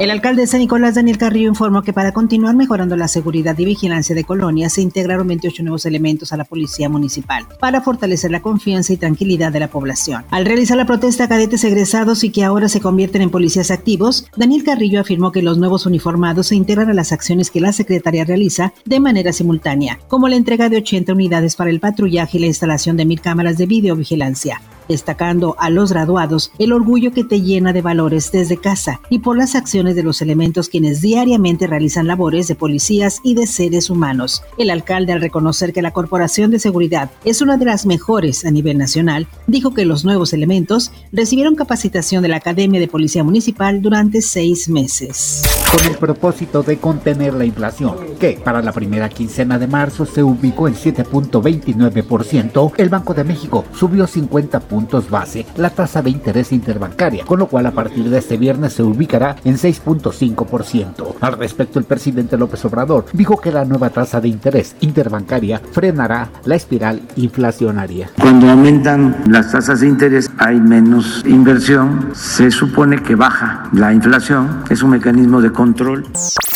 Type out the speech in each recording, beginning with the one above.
El alcalde de San Nicolás, Daniel Carrillo, informó que para continuar mejorando la seguridad y vigilancia de colonias, se integraron 28 nuevos elementos a la policía municipal para fortalecer la confianza y tranquilidad de la población. Al realizar la protesta a cadetes egresados y que ahora se convierten en policías activos, Daniel Carrillo afirmó que los nuevos uniformados se integran a las acciones que la Secretaría realiza de manera simultánea, como la entrega de 80 unidades para el patrullaje y la instalación de mil cámaras de videovigilancia destacando a los graduados el orgullo que te llena de valores desde casa y por las acciones de los elementos quienes diariamente realizan labores de policías y de seres humanos. El alcalde, al reconocer que la Corporación de Seguridad es una de las mejores a nivel nacional, dijo que los nuevos elementos recibieron capacitación de la Academia de Policía Municipal durante seis meses. Con el propósito de contener la inflación, que para la primera quincena de marzo se ubicó en 7.29%, el Banco de México subió 50 puntos base la tasa de interés interbancaria, con lo cual a partir de este viernes se ubicará en 6.5%. Al respecto, el presidente López Obrador dijo que la nueva tasa de interés interbancaria frenará la espiral inflacionaria. Cuando aumentan las tasas de interés hay menos inversión, se supone que baja la inflación, es un mecanismo de control.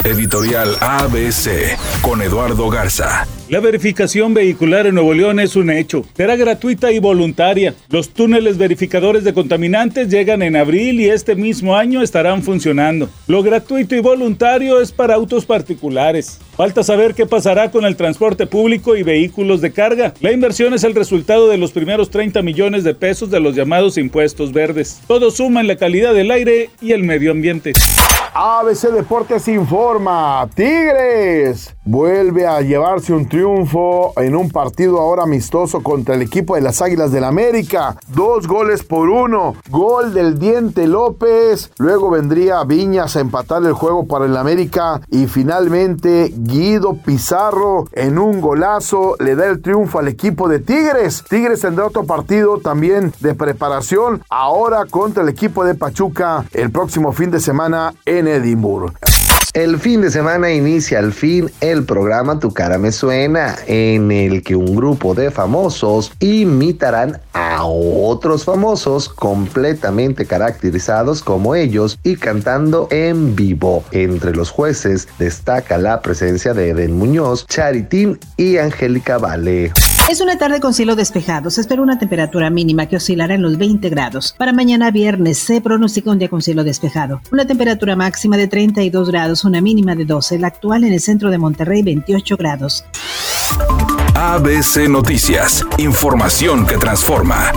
Editorial ABC con Eduardo Garza. La verificación vehicular en Nuevo León es un hecho. Será gratuita y voluntaria. Los túneles verificadores de contaminantes llegan en abril y este mismo año estarán funcionando. Lo gratuito y voluntario es para autos particulares. Falta saber qué pasará con el transporte público y vehículos de carga. La inversión es el resultado de los primeros 30 millones de pesos de los llamados impuestos verdes. Todo suma en la calidad del aire y el medio ambiente. ABC Deportes informa, Tigres vuelve a llevarse un triunfo en un partido ahora amistoso contra el equipo de las Águilas del Dos goles por uno, gol del Diente López, luego vendría Viñas a empatar el juego para el América y finalmente Guido Pizarro en un golazo le da el triunfo al equipo de Tigres. Tigres tendrá otro partido también de preparación ahora contra el equipo de Pachuca el próximo fin de semana en Edimburgo. El fin de semana inicia al fin el programa Tu cara me suena, en el que un grupo de famosos imitarán a otros famosos completamente caracterizados como ellos y cantando en vivo. Entre los jueces destaca la presencia de Eden Muñoz, Charitín y Angélica Vale. Es una tarde con cielo despejado. Se espera una temperatura mínima que oscilará en los 20 grados. Para mañana viernes se pronostica un día con cielo despejado. Una temperatura máxima de 32 grados, una mínima de 12. La actual en el centro de Monterrey, 28 grados. ABC Noticias. Información que transforma.